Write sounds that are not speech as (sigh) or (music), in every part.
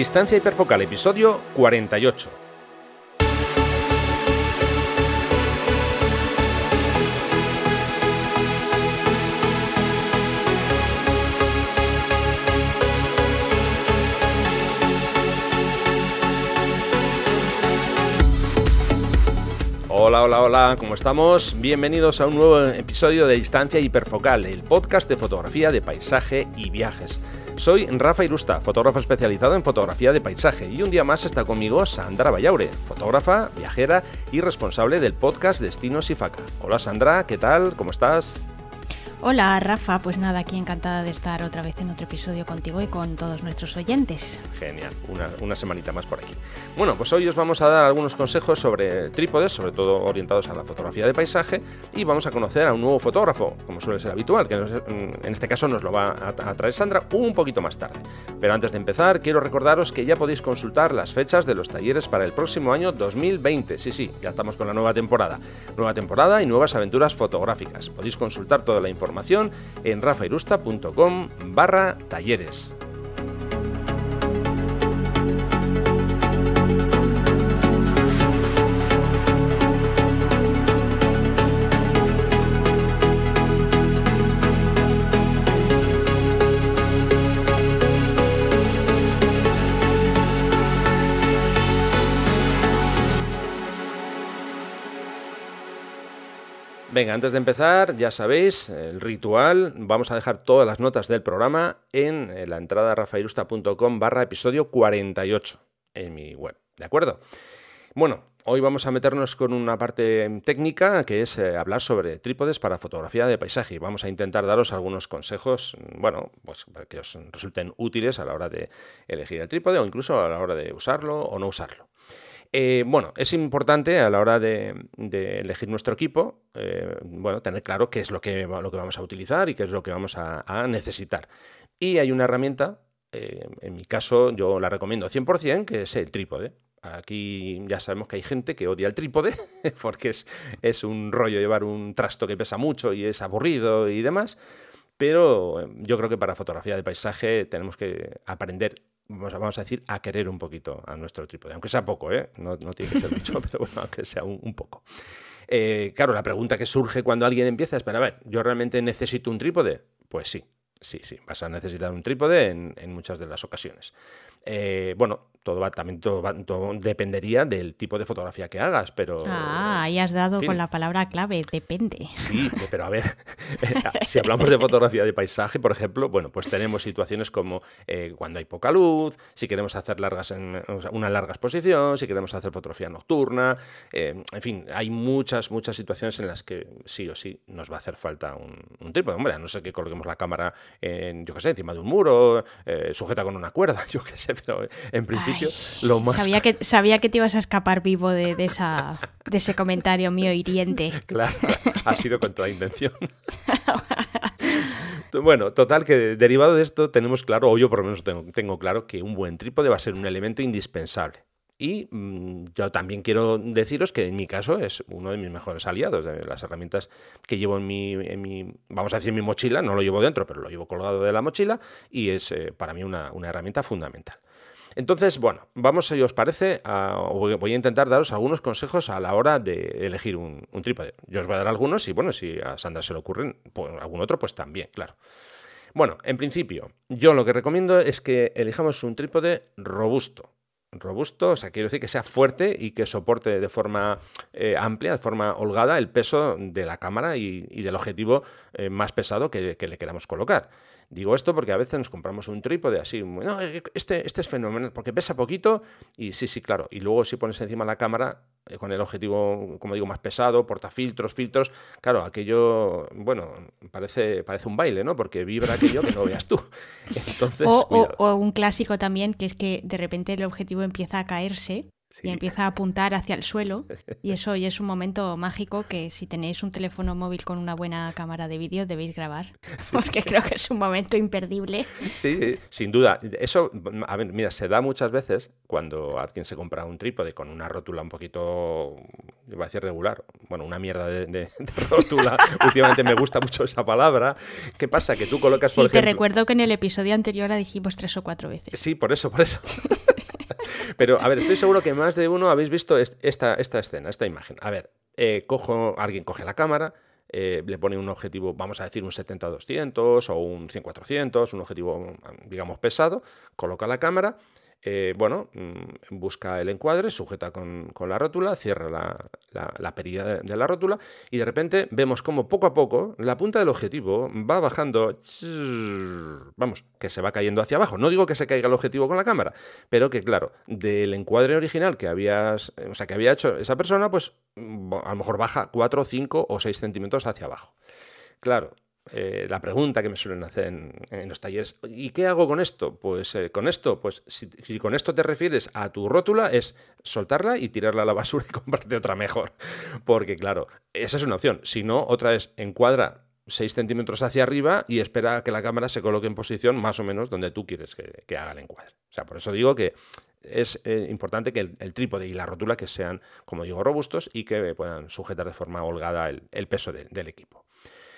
Distancia hiperfocal, episodio 48. Hola, hola, hola, ¿cómo estamos? Bienvenidos a un nuevo episodio de Distancia Hiperfocal, el podcast de fotografía de paisaje y viajes. Soy Rafa Irusta, fotógrafo especializado en fotografía de paisaje, y un día más está conmigo Sandra Vallaure, fotógrafa, viajera y responsable del podcast Destinos y Faca. Hola Sandra, ¿qué tal? ¿Cómo estás? Hola Rafa, pues nada, aquí encantada de estar otra vez en otro episodio contigo y con todos nuestros oyentes. Genial, una, semanita más por aquí. Bueno, pues hoy os vamos a dar algunos consejos sobre trípodes, sobre todo orientados a la fotografía de paisaje, y vamos a conocer a un nuevo fotógrafo, como suele ser habitual, que en este caso nos lo va a, a traer Sandra un poquito más tarde. Pero antes de empezar, quiero recordaros que ya podéis consultar las fechas de los talleres para el próximo año 2020. Sí, sí, ya estamos con la nueva temporada. Nueva temporada y nuevas aventuras fotográficas. Podéis consultar toda la información información en rafairusta.com barra talleres. Venga, antes de empezar, ya sabéis, el ritual, vamos a dejar todas las notas del programa en la entrada rafairusta.com barra episodio 48 en mi web, ¿de acuerdo? Bueno, hoy vamos a meternos con una parte técnica que es eh, hablar sobre trípodes para fotografía de paisaje. Vamos a intentar daros algunos consejos, bueno, pues que os resulten útiles a la hora de elegir el trípode o incluso a la hora de usarlo o no usarlo. Eh, bueno, es importante a la hora de, elegir nuestro equipo, eh, bueno, tener claro qué es lo que, lo que vamos a utilizar y qué es lo que vamos a, necesitar. Y hay una herramienta, eh, en mi caso yo la recomiendo 100%, que es el trípode. Aquí ya sabemos que hay gente que odia el trípode (laughs) porque es, es un rollo llevar un trasto que pesa mucho y es aburrido y demás. Pero yo creo que para fotografía de paisaje tenemos que aprender vamos a decir, a querer un poquito a nuestro trípode, aunque sea poco, ¿eh? no, tiene que ser mucho, (laughs) pero bueno, aunque sea un, poco. Eh, claro, la pregunta que surge cuando alguien empieza es, pero a ver, ¿yo realmente necesito un trípode? Pues sí, sí, sí, vas a necesitar un trípode en muchas de las ocasiones. Eh, bueno, todo va, también todo, dependería del tipo de fotografía que hagas, pero... Ah, ahí has dado con la palabra clave, depende. Sí, pero a ver, (laughs) si hablamos de fotografía de paisaje, por ejemplo, bueno, pues tenemos situaciones como eh, cuando hay poca luz, si queremos hacer largas en, una larga exposición, si queremos hacer fotografía nocturna, eh, en fin, hay muchas, muchas situaciones en las que sí o sí nos va a hacer falta un, un trípode. Hombre, a no sé que coloquemos la cámara, en, yo qué sé, encima de un muro, sujeta con una cuerda, (laughs) yo qué sé pero en principio lo más... Sabía que, sabía que te ibas a escapar vivo de, esa, de ese comentario mío hiriente. (laughs) Claro, ha sido con toda intención. (laughs) (laughs) Bueno, total, que derivado de esto tenemos claro, o yo por lo menos tengo, tengo claro, que un buen trípode va a ser un elemento indispensable. Y mm, yo también quiero deciros que en mi caso es uno de mis mejores aliados, de las herramientas que llevo en mi, en mi vamos a decir, mi mochila, no lo llevo dentro, pero lo llevo colgado de la mochila y es eh, para mí una, herramienta fundamental. Entonces, bueno, vamos, si os parece, voy a intentar daros algunos consejos a la hora de elegir un, un, trípode. Yo os voy a dar algunos y, bueno, si a Sandra se le ocurren pues, algún otro, pues también, claro. Bueno, en principio, yo lo que recomiendo es que elijamos un trípode robusto, robusto, o sea, quiero decir que sea fuerte y que soporte de forma eh, amplia, de forma holgada, el peso de la cámara y, del objetivo eh, más pesado que, le queramos colocar. Digo esto porque a veces nos compramos un trípode así, no, eh, este, este es fenomenal, porque pesa poquito y sí, sí, claro. Y luego si pones encima la cámara eh, con el objetivo, como digo, más pesado, portafiltros, filtros, claro, aquello, bueno, parece, parece un baile, ¿no? Porque vibra aquello que no veas tú. (laughs) Entonces, o un clásico también, que es que de repente el objetivo empieza a caerse y empieza a apuntar hacia el suelo. Y eso hoy es un momento mágico que si tenéis un teléfono móvil con una buena cámara de vídeo debéis grabar. (laughs) porque creo que es un momento imperdible. Sí, sin duda. Eso, a ver, mira, se da muchas veces cuando alguien se compra un trípode con una rótula un poquito, iba a decir regular, bueno, una mierda de, rótula. (laughs) Últimamente me gusta mucho esa palabra. ¿Qué pasa? Que tú colocas, sí, te recuerdo que en el episodio anterior la dijimos tres o cuatro veces. Sí, por eso, por eso. (laughs) Pero, a ver, estoy seguro que más de uno habéis visto esta, esta escena, esta imagen. A ver, eh, cojo, alguien coge la cámara, eh, le pone un objetivo, vamos a decir un 70-200 o un 100-400, un objetivo, digamos, pesado, coloca la cámara eh, bueno, mm, busca el encuadre, sujeta con, la rótula, cierra la, la, perilla de, la rótula y de repente vemos como poco a poco la punta del objetivo va bajando, vamos, que se va cayendo hacia abajo. No digo que se caiga el objetivo con la cámara, pero que claro, del encuadre original que habías, o sea, que había hecho esa persona, pues a lo mejor baja 4, 5 o 6 centímetros hacia abajo. Claro, eh, la pregunta que me suelen hacer en, los talleres, ¿y qué hago con esto? Pues eh, con esto, pues si, con esto te refieres a tu rótula, es soltarla y tirarla a la basura y (laughs) comprarte otra mejor. Porque claro, esa es una opción. Si no, otra es encuadra 6 centímetros hacia arriba y espera que la cámara se coloque en posición más o menos donde tú quieres que, haga el encuadre. O sea, por eso digo que es eh, importante que el, trípode y la rótula que sean, como digo, robustos y que puedan sujetar de forma holgada el, peso del equipo.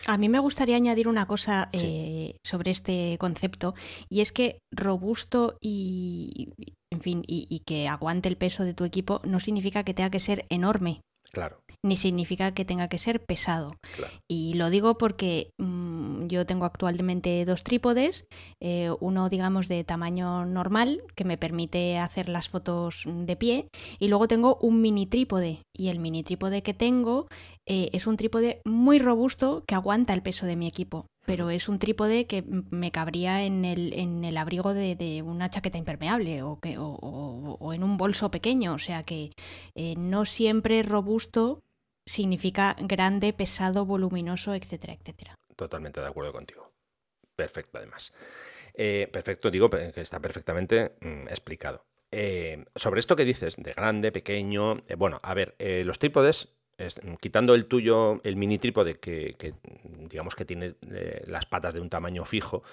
A mí me gustaría añadir una cosa eh, sobre este concepto y es que robusto y, en fin, y, que aguante el peso de tu equipo no significa que tenga que ser enorme. Claro. Ni significa que tenga que ser pesado. Y lo digo porque mm, yo tengo actualmente dos trípodes, eh, uno digamos de tamaño normal que me permite hacer las fotos de pie y luego tengo un mini trípode y el mini trípode que tengo eh, es un trípode muy robusto que aguanta el peso de mi equipo pero es un trípode que me cabría en el, en el abrigo de, una chaqueta impermeable o, que, o, en un bolso pequeño. O sea que eh, no siempre robusto significa grande, pesado, voluminoso, etcétera, etcétera. Totalmente de acuerdo contigo. Perfecto, además. Eh, perfecto, digo que está perfectamente mm, explicado. Eh, sobre esto que dices, de grande, pequeño, bueno, a ver, los trípodes quitando el tuyo, el mini trípode que, digamos que tiene eh, las patas de un tamaño fijo, eh,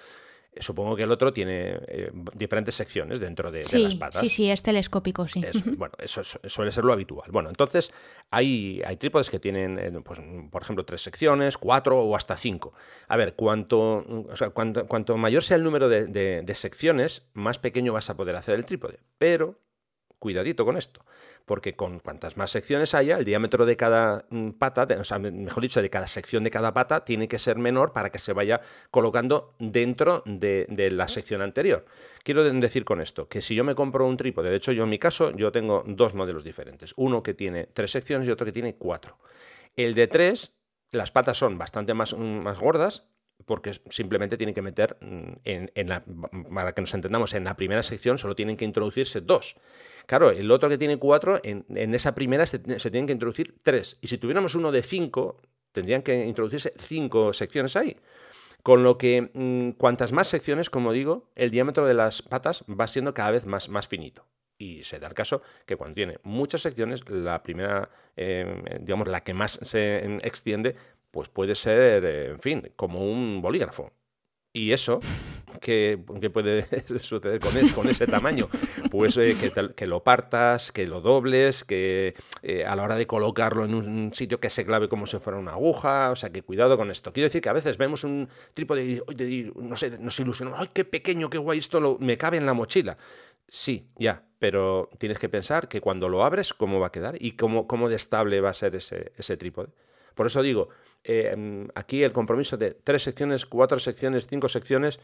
supongo que el otro tiene eh, diferentes secciones dentro de, las patas. Sí, sí, es telescópico, sí. bueno, eso suele ser lo habitual. Bueno, entonces hay, hay trípodes que tienen, pues, por ejemplo, tres secciones, cuatro o hasta cinco. A ver, cuanto, cuanto, cuanto mayor sea el número de, de secciones, más pequeño vas a poder hacer el trípode. Pero cuidadito con esto, porque con cuantas más secciones haya, el diámetro de cada mm, pata, o sea, mejor dicho, de cada sección de cada pata, tiene que ser menor para que se vaya colocando dentro de, la sección anterior. Quiero decir con esto que si yo me compro un trípode, de hecho yo en mi caso, yo tengo dos modelos diferentes, uno que tiene tres secciones y otro que tiene cuatro. El de tres, las patas son bastante más, mm, más gordas, porque simplemente tienen que meter mm, en, la, para que nos entendamos, en la primera sección solo tienen que introducirse dos. Claro, el otro que tiene cuatro, en, esa primera se, tienen que introducir tres. Y si tuviéramos uno de cinco, tendrían que introducirse cinco secciones ahí. Con lo que mm, cuantas más secciones, como digo, el diámetro de las patas va siendo cada vez más, más finito. Y se da el caso que cuando tiene muchas secciones, la primera, eh, digamos, la que más se extiende, pues puede ser, eh, en fin, como un bolígrafo. Y eso, (laughs) ¿qué, puede (laughs) suceder con, con ese tamaño? Pues eh, que, lo partas, que lo dobles, que eh, a la hora de colocarlo en un sitio que se clave como si fuera una aguja, o sea, que cuidado con esto. Quiero decir que a veces vemos un trípode y, no sé, nos ilusionamos, ¡ay, qué pequeño, qué guay, esto me cabe en la mochila! Sí, ya, pero tienes que pensar que cuando lo abres, ¿cómo va a quedar? Y cómo, cómo de estable va a ser ese, ese trípode. Por eso digo, eh, aquí el compromiso de tres secciones, cuatro secciones, cinco secciones.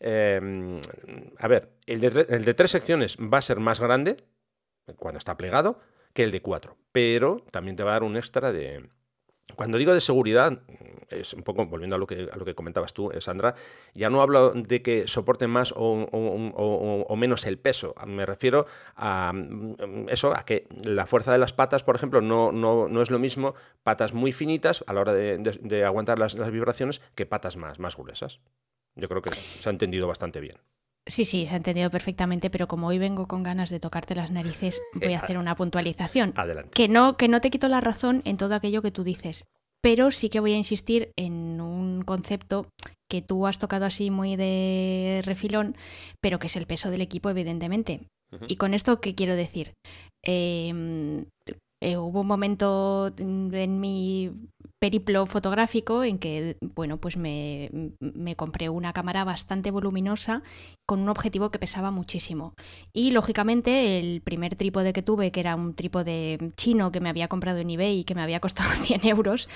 Eh, a ver, el de, el de tres secciones va a ser más grande cuando está plegado que el de cuatro, pero también te va a dar un extra de, cuando digo de seguridad, es un poco, volviendo a lo que, comentabas tú, eh, Sandra, ya no hablo de que soporte más o, menos el peso. Me refiero a mm, eso, a que la fuerza de las patas, por ejemplo, no, no, es lo mismo patas muy finitas a la hora de, aguantar las, vibraciones que patas más, más gruesas. Yo creo que se ha entendido bastante bien. Sí, sí, se ha entendido perfectamente, pero como hoy vengo con ganas de tocarte las narices, voy a hacer una puntualización. Adelante. Que no, que no te quito la razón en todo aquello que tú dices, pero sí que voy a insistir en un concepto que tú has tocado así muy de refilón, pero que es el peso del equipo, evidentemente. Y con esto, ¿qué quiero decir? Em, eh, hubo un momento en mi periplo fotográfico en que, bueno, pues me, me, compré una cámara bastante voluminosa con un objetivo que pesaba muchísimo. Y lógicamente el primer trípode que tuve, que era un trípode chino que me había comprado en eBay y que me había costado (laughs) 100 euros,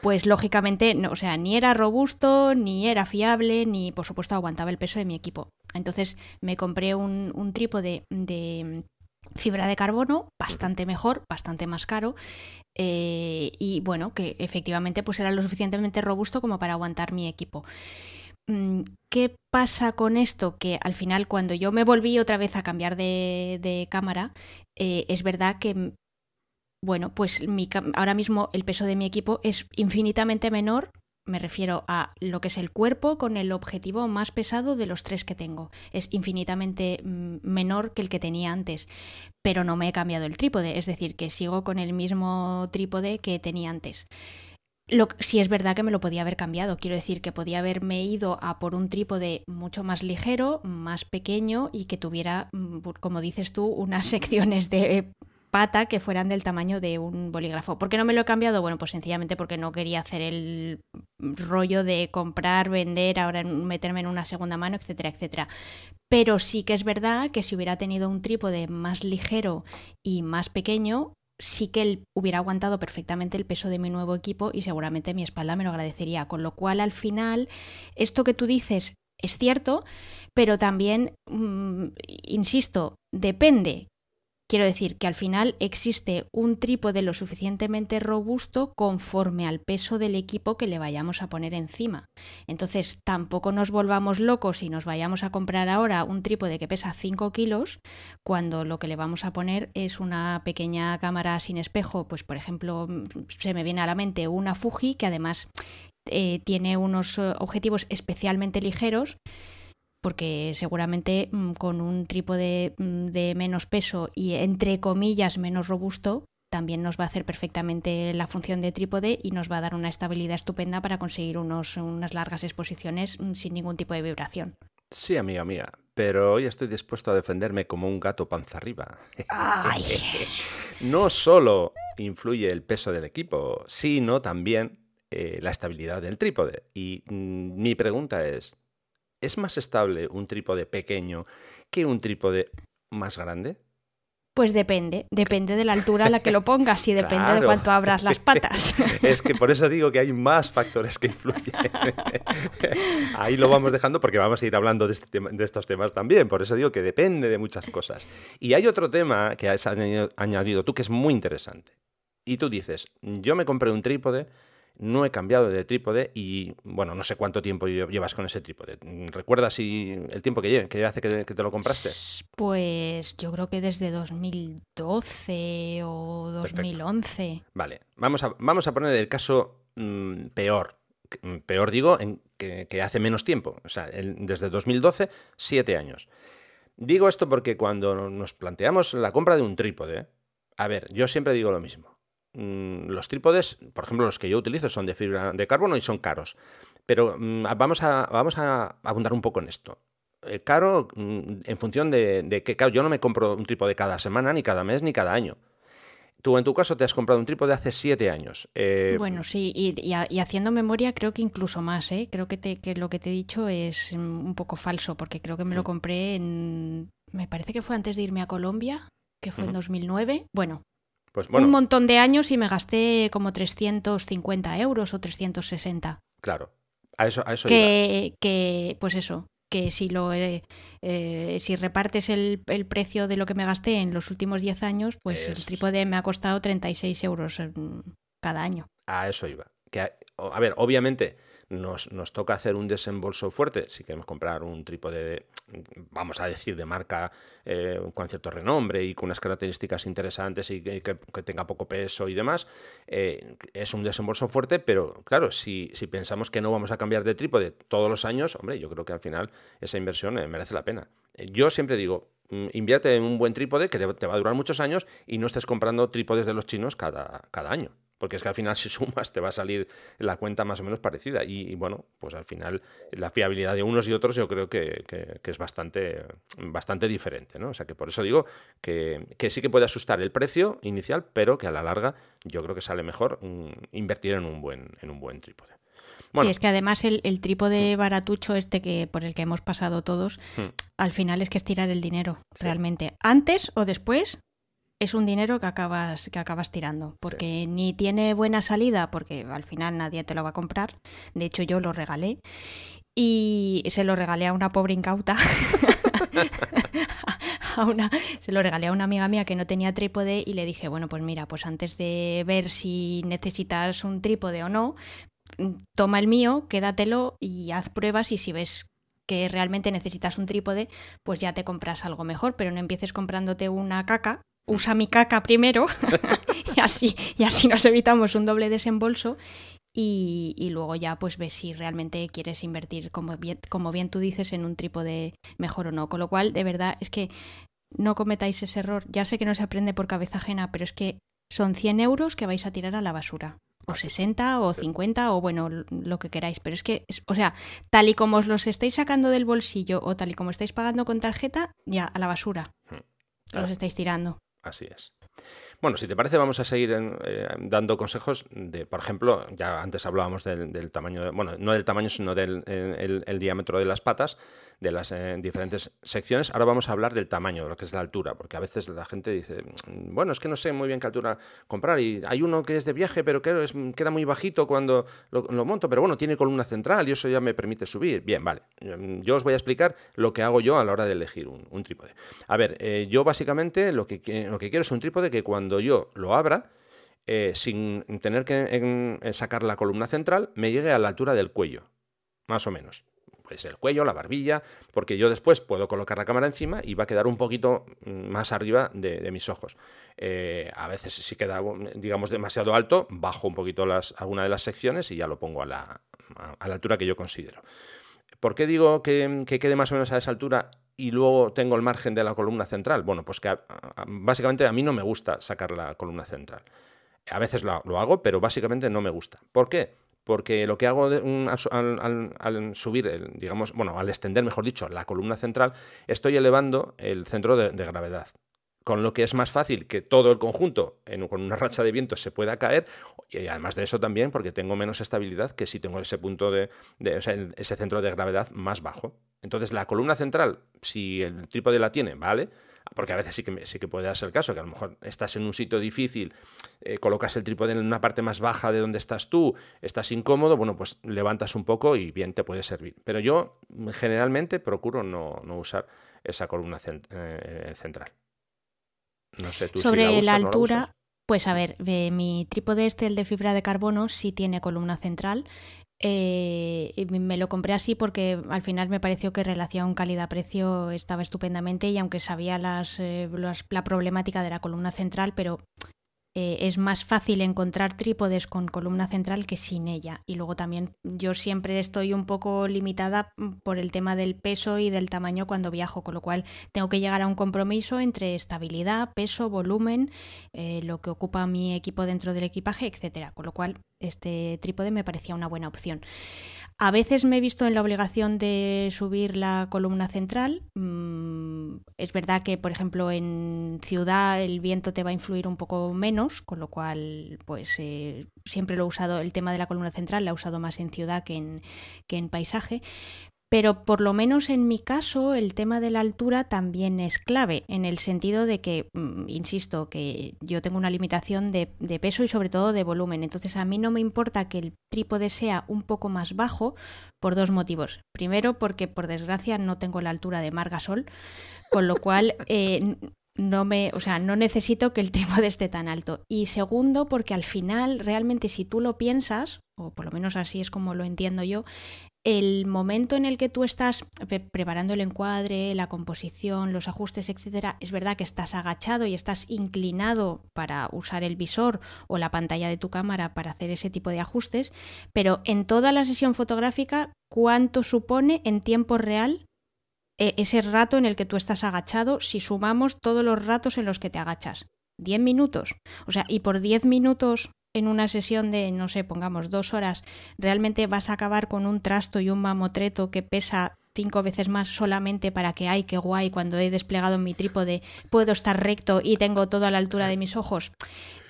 pues lógicamente, no, o sea, ni era robusto, ni era fiable, ni por supuesto aguantaba el peso de mi equipo. Entonces me compré un, un trípode de fibra de carbono, bastante mejor, bastante más caro, eh, y bueno, que efectivamente pues era lo suficientemente robusto como para aguantar mi equipo. Mm, ¿Qué pasa con esto? Que al final cuando yo me volví otra vez a cambiar de, cámara, eh, es verdad que, bueno, pues ahora mismo el peso de mi equipo es infinitamente menor me refiero a lo que es el cuerpo con el objetivo más pesado de los tres que tengo. Es infinitamente mm, menor que el que tenía antes, pero no me he cambiado el trípode, es decir, que sigo con el mismo trípode que tenía antes. Lo, si es verdad que me lo podía haber cambiado, quiero decir que podía haberme ido a por un trípode mucho más ligero, más pequeño y que tuviera, mm, como dices tú, unas (laughs) secciones de pata que fueran del tamaño de un bolígrafo. ¿Por qué no me lo he cambiado? Bueno, pues sencillamente porque no quería hacer el rollo de comprar, vender, ahora meterme en una segunda mano, etcétera, etcétera. Pero sí que es verdad que si hubiera tenido un trípode más ligero y más pequeño, sí que él hubiera aguantado perfectamente el peso de mi nuevo equipo y seguramente mi espalda me lo agradecería. Con lo cual, al final, esto que tú dices es cierto, pero también, mm, insisto, depende Quiero decir que al final existe un trípode lo suficientemente robusto conforme al peso del equipo que le vayamos a poner encima. Entonces tampoco nos volvamos locos y nos vayamos a comprar ahora un trípode que pesa 5 kilos cuando lo que le vamos a poner es una pequeña cámara sin espejo. Pues por ejemplo se me viene a la mente una Fuji que además eh, tiene unos eh, objetivos especialmente ligeros porque seguramente mm, con un trípode mm, de menos peso y entre comillas menos robusto, también nos va a hacer perfectamente la función de trípode y nos va a dar una estabilidad estupenda para conseguir unos, unas largas exposiciones mm, sin ningún tipo de vibración. Sí, amiga mía, pero hoy estoy dispuesto a defenderme como un gato panza arriba. (laughs) no solo influye el peso del equipo, sino también eh, la estabilidad del trípode. Y mi pregunta es, ¿Es más estable un trípode pequeño que un trípode más grande? Pues depende, depende de la altura a la que lo pongas y depende de (laughs) cuánto abras las patas. (laughs) es que por eso digo que hay más factores que influyen. (laughs) Ahí lo vamos dejando porque vamos a ir hablando de, este de, estos temas también. Por eso digo que depende de muchas cosas. Y hay otro tema que has añadido tú que es muy interesante. Y tú dices, yo me compré un trípode no he cambiado de trípode y, bueno, no sé cuánto tiempo llevas con ese trípode. ¿Recuerdas si el tiempo que, lleve, que hace que, te lo compraste? Pues yo creo que desde 2012 o 2011. Vale, vamos a, vamos a poner el caso mm, peor. Mm, peor digo, en que, hace menos tiempo. O sea, desde 2012, siete años. Digo esto porque cuando nos planteamos la compra de un trípode, a ver, yo siempre digo lo mismo Mm, los trípodes, por ejemplo, los que yo utilizo son de fibra de carbono y son caros. Pero mm, vamos, a, vamos a abundar un poco en esto. Eh, caro mm, en función de, que, yo no me compro un trípode cada semana, ni cada mes, ni cada año. Tú en tu caso te has comprado un trípode hace siete años. Eh, bueno, sí, y, haciendo memoria creo que incluso más, ¿eh? Creo que, que lo que te he dicho es un poco falso, porque creo que me lo compré en... Me parece que fue antes de irme a Colombia, que fue en 2009. Bueno, pues un montón de años y me gasté como 350 euros o 360. Claro, a eso, a eso que, que, pues eso, que si lo eh, eh, si repartes el, el, precio de lo que me gasté en los últimos 10 años, pues el trípode me ha costado 36 euros cada año. A eso iba. Que, a ver, obviamente nos, nos, toca hacer un desembolso fuerte si queremos comprar un trípode, vamos a decir, de marca eh, con cierto renombre y con unas características interesantes y que, tenga poco peso y demás, eh, es un desembolso fuerte, pero claro, si, si, pensamos que no vamos a cambiar de trípode todos los años, hombre, yo creo que al final esa inversión eh, merece la pena. Yo siempre digo, invierte en un buen trípode que te va a durar muchos años y no estés comprando trípodes de los chinos cada, cada año porque es que al final (laughs) si sumas te va a salir la cuenta más o menos parecida y, bueno, pues al final la fiabilidad de unos y otros yo creo que, es bastante, bastante diferente, ¿no? O sea que por eso digo que, sí que puede asustar el precio inicial, pero que a la larga yo creo que sale mejor mm, invertir en un buen, en un buen trípode. Sí, es que además el, el trípode mm. baratucho este que por el que hemos pasado todos, mm. al final es que es tirar el dinero, realmente. Antes o después es un dinero que acabas, que acabas tirando, porque ni tiene buena salida, porque al final nadie te lo va a comprar. De hecho, yo lo regalé y se lo regalé a una pobre incauta. (laughs) a una, se lo regalé a una amiga mía que no tenía trípode y le dije, bueno, pues mira, pues antes de ver si necesitas un trípode o no, toma el mío, quédatelo y haz pruebas y si ves que realmente necesitas un trípode, pues ya te compras algo mejor, pero no empieces comprándote una caca usa mi caca primero (laughs) y, así, y así nos evitamos un doble desembolso y, luego ya pues ves si realmente quieres invertir, como bien, como bien tú dices, en un trípode mejor o no. Con lo cual, de verdad, es que no cometáis ese error. Ya sé que no se aprende por cabeza ajena, pero es que son 100 euros que vais a tirar a la basura. O 60 o 50 o bueno, lo que queráis. Pero es que, o sea, tal y como os los estáis sacando del bolsillo o tal y como estáis pagando con tarjeta, ya a la basura. Hmm. Los estáis tirando. Así es. Bueno, si te parece, vamos a seguir eh, dando consejos de, por ejemplo, ya antes hablábamos del, tamaño, bueno, no del tamaño, sino del el, diámetro de las patas, de las eh, diferentes secciones. Ahora vamos a hablar del tamaño, de lo que es la altura, porque a veces la gente dice, mm, bueno, es que no sé muy bien qué altura comprar, y hay uno que es de viaje, pero que es, queda muy bajito cuando lo, monto, pero bueno, tiene columna central y eso ya me permite subir. Bien, vale. Yo os voy a explicar lo que hago yo a la hora de elegir un, trípode. A ver, eh, yo básicamente lo que, lo que quiero es un trípode que cuando cuando yo lo abra, eh, sin tener que sacar la columna central, me llegue a la altura del cuello, más o menos. Pues el cuello, la barbilla, porque yo después puedo colocar la cámara encima y va a quedar un poquito mm, más arriba de, mis ojos. Eh, a veces si queda, digamos, demasiado alto, bajo un poquito las, alguna de las secciones y ya lo pongo a la, a la altura que yo considero. ¿Por qué digo que, quede más o menos a esa altura y luego tengo el margen de la columna central? Bueno, pues que básicamente a mí no me gusta sacar la columna central. A veces lo, hago, pero básicamente no me gusta. ¿Por qué? Porque lo que hago al, subir, digamos, bueno, al extender, mejor dicho, la columna central, estoy elevando el centro de gravedad con lo que es más fácil que todo el conjunto con una racha de viento se pueda caer y además de eso también porque tengo menos estabilidad que si tengo ese punto de, ese centro de gravedad más bajo. Entonces la columna central, si el trípode la tiene, vale, porque a veces sí que, sí que puede darse el caso, que a lo mejor estás en un sitio difícil, eh, colocas el trípode en una parte más baja de donde estás tú, estás incómodo, bueno, pues levantas un poco y bien te puede servir. Pero yo generalmente procuro no, usar esa columna eh, central. Sobre la, altura, pues a ver, mi trípode este, el de fibra de carbono, sí tiene columna central. Eh, me lo compré así porque al final me pareció que relación calidad-precio estaba estupendamente y aunque sabía las, eh, la problemática de la columna central, pero eh, es más fácil encontrar trípodes con columna central que sin ella. Y luego también yo siempre estoy un poco limitada por el tema del peso y del tamaño cuando viajo, con lo cual tengo que llegar a un compromiso entre estabilidad, peso, volumen, eh, lo que ocupa mi equipo dentro del equipaje, etcétera. Con lo cual este trípode me parecía una buena opción. A veces me he visto en la obligación de subir la columna central. Mm, es verdad que, por ejemplo, en ciudad el viento te va a influir un poco menos, con lo cual, pues eh, siempre lo he usado, el tema de la columna central la he usado más en ciudad que en, que en paisaje. Pero por lo menos en mi caso el tema de la altura también es clave, en el sentido de que, mm, insisto, que yo tengo una limitación de, peso y sobre todo de volumen. Entonces a mí no me importa que el trípode sea un poco más bajo por dos motivos. Primero, porque por desgracia no tengo la altura de Margasol, con lo cual eh, no me, o sea, no necesito que el trípode (laughs) esté tan alto. Y segundo, porque al final, realmente, si tú lo piensas, o por lo menos así es como lo entiendo yo, el momento en el que tú estás preparando el encuadre, la composición, los ajustes, etcétera, es verdad que estás agachado y estás inclinado para usar el visor o la pantalla de tu cámara para hacer ese tipo de ajustes, pero en toda la sesión fotográfica, ¿cuánto supone en tiempo real e, ese rato en el que tú estás agachado si sumamos todos los ratos en los que te agachas? 10 minutos. O sea, y por 10 minutos en una sesión de, no sé, pongamos dos horas, realmente vas a acabar con un trasto y un mamotreto que pesa cinco veces más solamente para que, ay, qué guay, cuando he desplegado mi trípode puedo estar recto y tengo todo a la altura de mis ojos.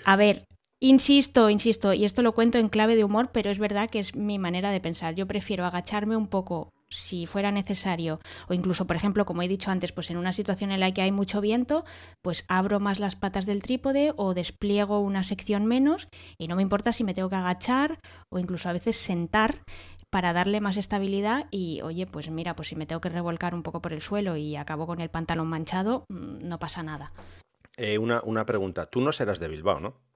A ver, Insisto, insisto, y esto lo cuento en clave de humor, pero es verdad que es mi manera de pensar. Yo prefiero agacharme un poco si fuera necesario, o incluso, por ejemplo, como he dicho antes, pues en una situación en la que hay mucho viento, pues abro más las patas del trípode o despliego una sección menos y no me importa si me tengo que agachar o incluso a veces sentar para darle más estabilidad y oye, pues mira, pues si me tengo que revolcar un poco por el suelo y acabo con el pantalón manchado, mm, no pasa nada. Eh, una, una pregunta, tú no serás de Bilbao, ¿no?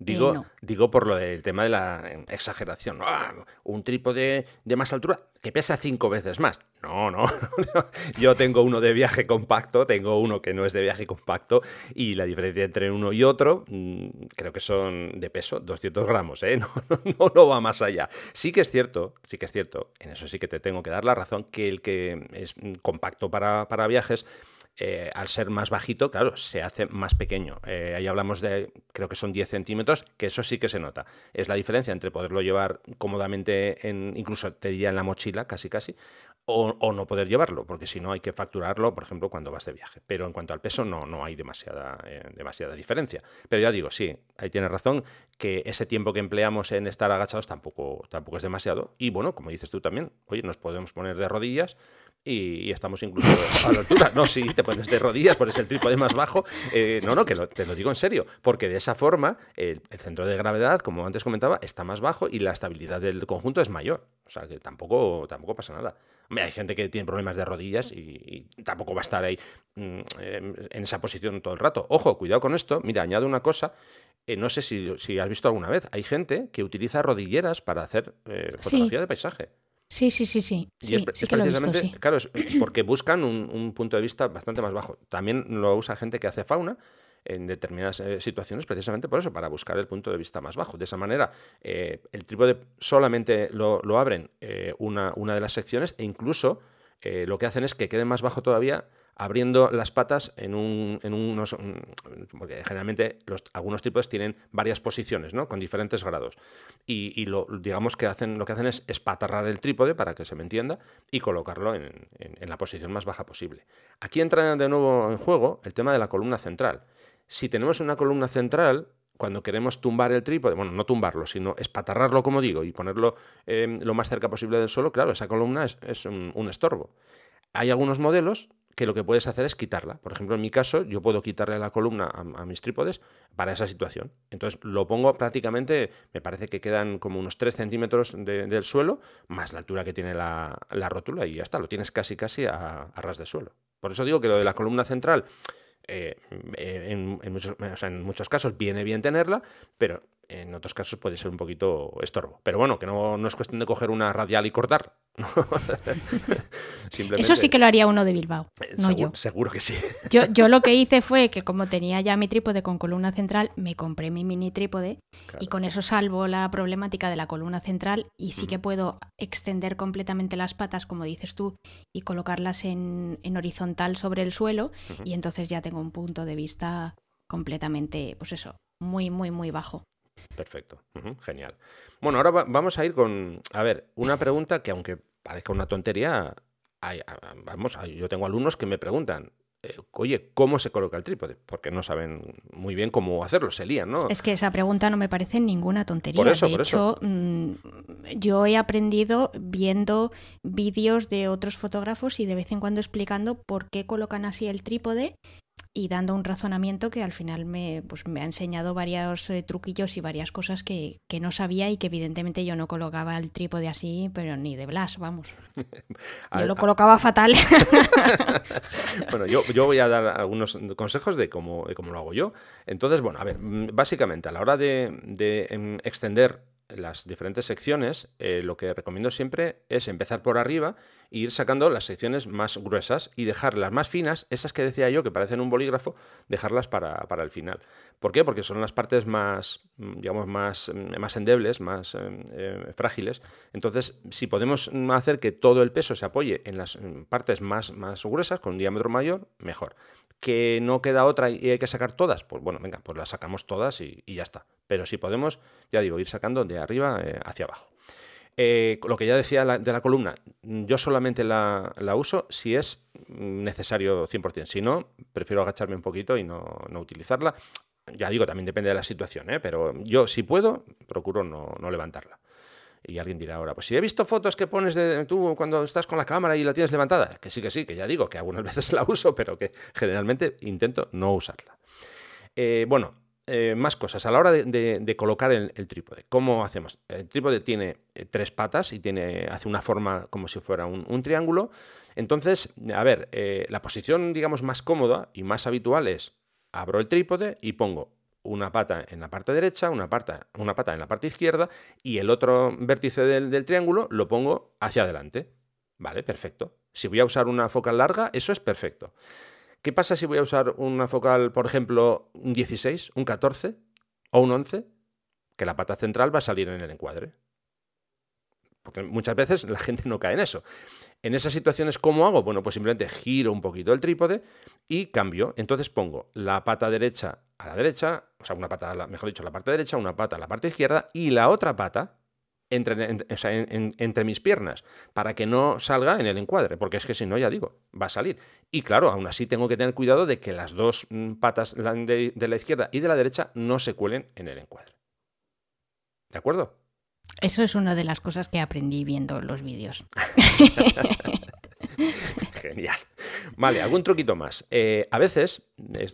Digo, digo por lo del tema de la exageración. ¡Ah! Un trípode de más altura que pesa cinco veces más. No, no. (laughs) Yo tengo uno de viaje compacto, tengo uno que no es de viaje compacto y la diferencia entre uno y otro mm, creo que son de peso 200 gramos, ¿eh? (laughs) No, no, no, va más allá. Sí que es cierto, sí que es cierto, en eso sí que te tengo que dar la razón, que el que es compacto para, para viajes eh, al ser más bajito, claro, se hace más pequeño. Eh, ahí hablamos de, creo que son 10 centímetros, que eso sí que se nota. Es la diferencia entre poderlo llevar cómodamente, en, incluso te diría en la mochila, casi casi, o, no poder llevarlo, porque si no hay que facturarlo, por ejemplo, cuando vas de viaje. Pero en cuanto al peso no, no hay demasiada, eh, demasiada diferencia. Pero ya digo, sí, ahí tienes razón, que ese tiempo que empleamos en estar agachados tampoco, tampoco es demasiado. Y bueno, como dices tú también, oye, nos podemos poner de rodillas y, estamos incluso a la altura. No, si te pones de rodillas, pones el trípode más bajo. Eh, no, no, que te lo digo en serio, porque de esa forma el, centro de gravedad, como antes comentaba, está más bajo y la estabilidad del conjunto es mayor. O sea que tampoco, tampoco pasa nada. hay gente que tiene problemas de rodillas y, tampoco va a estar ahí mm, en esa posición todo el rato. Ojo, cuidado con esto. Mira, añado una cosa. Eh, no sé si, has visto alguna vez. Hay gente que utiliza rodilleras para hacer eh, fotografía de paisaje. Sí, sí, sí, sí. Y es, precisamente, claro, es porque buscan un, punto de vista bastante más bajo. También lo usa gente que hace fauna en determinadas eh, situaciones, precisamente por eso, para buscar el punto de vista más bajo. De esa manera, eh, el trípode solamente lo, abren eh, una, una, de las secciones e incluso lo que hacen es que quede más bajo todavía abriendo las patas en, un, en unos... porque generalmente los, algunos tipos tienen varias posiciones, ¿no? Con diferentes grados. Y, lo, digamos que hacen, lo que hacen es espatarrar el trípode, para que se me entienda, y colocarlo en, en la posición más baja posible. Aquí entra de nuevo en juego el tema de la columna central. Si tenemos una columna central, cuando queremos tumbar el trípode, bueno, no tumbarlo, sino espatarrarlo, como digo, y ponerlo eh, lo más cerca posible del suelo, claro, esa columna es, un, estorbo. Hay algunos modelos que lo que puedes hacer es quitarla. Por ejemplo, en mi caso, yo puedo quitarle la columna a, mis trípodes para esa situación. Entonces lo pongo prácticamente, me parece que quedan como unos 3 centímetros del suelo, más la altura que tiene la, rótula y ya está, lo tienes casi casi a, ras de suelo. Por eso digo que lo de la columna central, eh, en, muchos, en muchos casos viene bien tenerla, pero en otros casos puede ser un poquito estorbo. Pero bueno, que no, no es cuestión de coger una radial y cortar. (laughs) Eso sí que lo haría uno de Bilbao, eh, no seguro, yo. Seguro que sí. yo. Yo lo que (laughs) hice fue que como tenía ya mi trípode con columna central, me compré mi mini trípode y con eso salvo la problemática de la columna central y sí que puedo extender completamente las patas, como dices tú, y colocarlas en, en horizontal sobre el suelo y entonces ya tengo un punto de vista completamente, pues eso, muy, muy, muy bajo. Perfecto, genial. Bueno, ahora vamos a ir con, a ver, una pregunta que aunque parezca una tontería, vamos, yo tengo alumnos que me preguntan, eh, oye, ¿cómo se coloca el trípode? Porque no saben muy bien cómo hacerlo, se lían, ¿no? Es que esa pregunta no me parece ninguna tontería. Por eso, de hecho, mm, yo he aprendido viendo vídeos de otros fotógrafos y de vez en cuando explicando por qué colocan así el trípode y dando un razonamiento que al final me, pues, me ha enseñado varios eh, truquillos y varias cosas que, no sabía y que evidentemente yo no colocaba el trípode así, pero ni de Blas, vamos. (laughs) yo lo colocaba fatal. (laughs) bueno, yo, voy a dar algunos consejos de cómo, cómo lo hago yo. Entonces, bueno, a ver, mm, básicamente a la hora de, de em, extender las diferentes secciones, eh, lo que recomiendo siempre es empezar por arriba e ir sacando las secciones más gruesas y dejar las más finas, esas que decía yo que parecen un bolígrafo, dejarlas para, para el final. ¿Por qué? Porque son las partes más, digamos, más, más endebles, más eh, eh, frágiles. Entonces, si podemos hacer que todo el peso se apoye en las partes más, más gruesas, con un diámetro mayor, mejor. Que no queda otra y hay que sacar todas, pues bueno, venga, pues las sacamos todas y, ya está. Pero si podemos, ya digo, ir sacando de arriba eh, hacia abajo. lo que ya decía de la columna, yo solamente la, uso si es necesario 100%. Si no, prefiero agacharme un poquito y no, no utilizarla. Ya digo, también depende de la situación, ¿eh? pero yo si puedo, procuro no, levantarla. Y alguien dirá ahora, pues si he visto fotos que pones de tú cuando estás con la cámara y la tienes levantada, que sí, que sí, que ya digo, que algunas (laughs) veces la uso, pero que generalmente intento no usarla. Eh, bueno, eh, más cosas. A la hora de, colocar el, trípode, ¿cómo hacemos? El trípode tiene tres patas y tiene, hace una forma como si fuera un, triángulo. Entonces, a ver, la posición, digamos, más cómoda y más habitual es abro el trípode y pongo una pata en la parte derecha, una pata, una pata en la parte izquierda y el otro vértice del, triángulo lo pongo hacia adelante. Vale, perfecto. Si voy a usar una focal larga, eso es perfecto. ¿Qué pasa si voy a usar una focal, por ejemplo, un 16, un 14 o un 11? Que la pata central va a salir en el encuadre. Porque muchas veces la gente no cae en eso. En esas situaciones, ¿cómo hago? Bueno, pues simplemente giro un poquito el trípode y cambio. Entonces pongo la pata derecha a la derecha, o sea, una pata, mejor dicho, la parte derecha, una pata a la parte izquierda y la otra pata entre, entre, mis piernas para que no salga en el encuadre, porque es que si no, ya digo, va a salir. Y claro, aún así tengo que tener cuidado de que las dos mm, patas de la izquierda y de la derecha no se cuelen en el encuadre. ¿De acuerdo? Eso es una de las cosas que aprendí viendo los vídeos. (laughs) Genial. Vale, algún truquito más. Eh, a veces,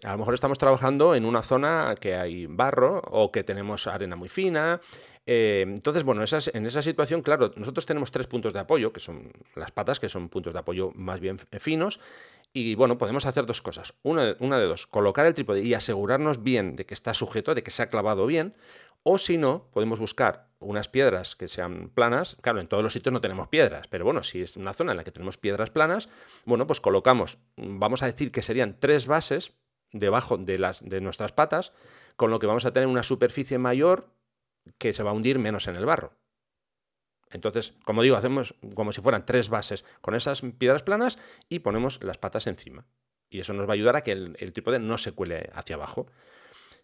a lo mejor estamos trabajando en una zona que hay barro o que tenemos arena muy fina. Eh, entonces, bueno, en esa situación, claro, nosotros tenemos tres puntos de apoyo, que son las patas, que son puntos de apoyo más bien finos. Y bueno, podemos hacer dos cosas. Una, una de dos, colocar el trípode y asegurarnos bien de que está sujeto, de que se ha clavado bien. O si no, podemos buscar unas piedras que sean planas. Claro, en todos los sitios no tenemos piedras, pero bueno, si es una zona en la que tenemos piedras planas, bueno, pues colocamos, vamos a decir que serían tres bases debajo de, las, de nuestras patas, con lo que vamos a tener una superficie mayor que se va a hundir menos en el barro. Entonces, como digo, hacemos como si fueran tres bases con esas piedras planas y ponemos las patas encima. Y eso nos va a ayudar a que el, el trípode no se cuele hacia abajo.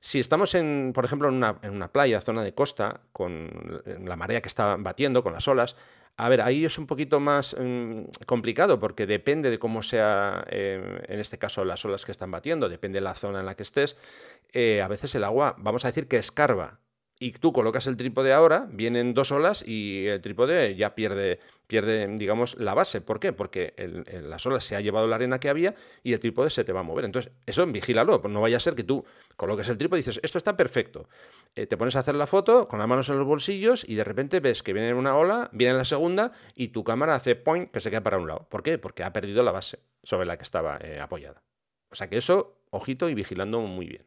Si estamos, en, por ejemplo, en una, playa, zona de costa, con la marea que está batiendo, con las olas, a ver, ahí es un poquito más mm, complicado porque depende de cómo sea, eh, en este caso, las olas que están batiendo, depende de la zona en la que estés. Eh, a veces el agua, vamos a decir que escarba y tú colocas el trípode ahora, vienen dos olas y el trípode ya pierde, pierde digamos, la base. ¿Por qué? Porque las olas se ha llevado la arena que había y el trípode se te va a mover. Entonces, eso vigílalo, no vaya a ser que tú coloques el trípode y dices, esto está perfecto. Eh, te pones a hacer la foto con las manos en los bolsillos y de repente ves que viene una ola, viene la segunda y tu cámara hace point que se queda para un lado. ¿Por qué? Porque ha perdido la base sobre la que estaba eh, apoyada. O sea que eso, ojito y vigilando muy bien.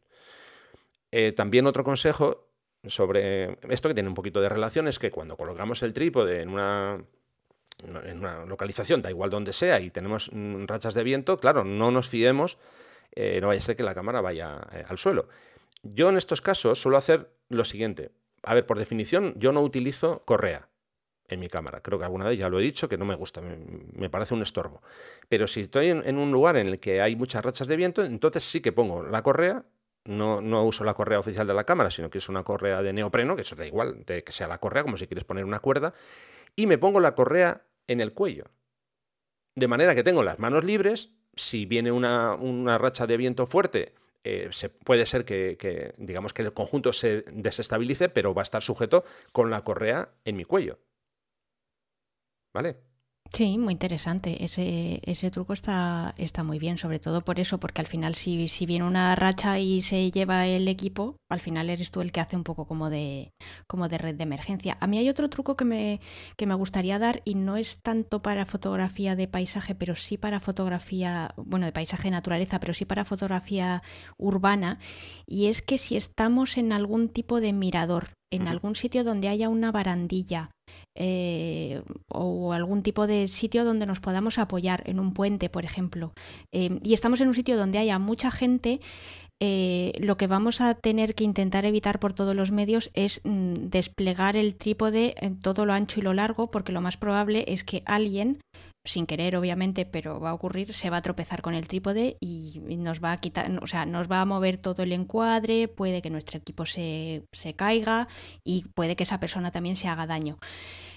Eh, también otro consejo sobre esto que tiene un poquito de relación es que cuando colocamos el trípode en una en una localización, da igual donde sea, y tenemos mm, rachas de viento, claro, no nos fiemos, eh, no vaya a ser que la cámara vaya eh, al suelo. Yo en estos casos suelo hacer lo siguiente. A ver, por definición, yo no utilizo correa en mi cámara. Creo que alguna vez ya lo he dicho, que no me gusta, me, parece un estorbo. Pero si estoy en, un lugar en el que hay muchas rachas de viento, entonces sí que pongo la correa no, no, uso la correa oficial de la cámara, sino que es una correa de neopreno, que eso da igual, de que sea la correa, como si quieres poner una cuerda, y me pongo la correa en el cuello. De manera que tengo las manos libres, si viene una, racha de viento fuerte, eh, se, puede ser que, digamos, que el conjunto se desestabilice, pero va a estar sujeto con la correa en mi cuello. ¿Vale? Sí, muy interesante. Ese, ese truco está, está muy bien, sobre todo por eso, porque al final si, si viene una racha y se lleva el equipo, al final eres tú el que hace un poco como de, como de red de emergencia. A mí hay otro truco que me, que me gustaría dar y no es tanto para fotografía de paisaje, pero sí para fotografía, bueno, de paisaje de naturaleza, pero sí para fotografía urbana, y es que si estamos en algún tipo de mirador, en algún sitio donde haya una barandilla, eh, o algún tipo de sitio donde nos podamos apoyar, en un puente, por ejemplo, eh, y estamos en un sitio donde haya mucha gente, eh, lo que vamos a tener que intentar evitar por todos los medios es mm, desplegar el trípode en todo lo ancho y lo largo, porque lo más probable es que alguien, sin querer obviamente, pero va a ocurrir, se va a tropezar con el trípode y, nos va a quitar, o sea, nos va a mover todo el encuadre, puede que nuestro equipo se, se caiga y puede que esa persona también se haga daño.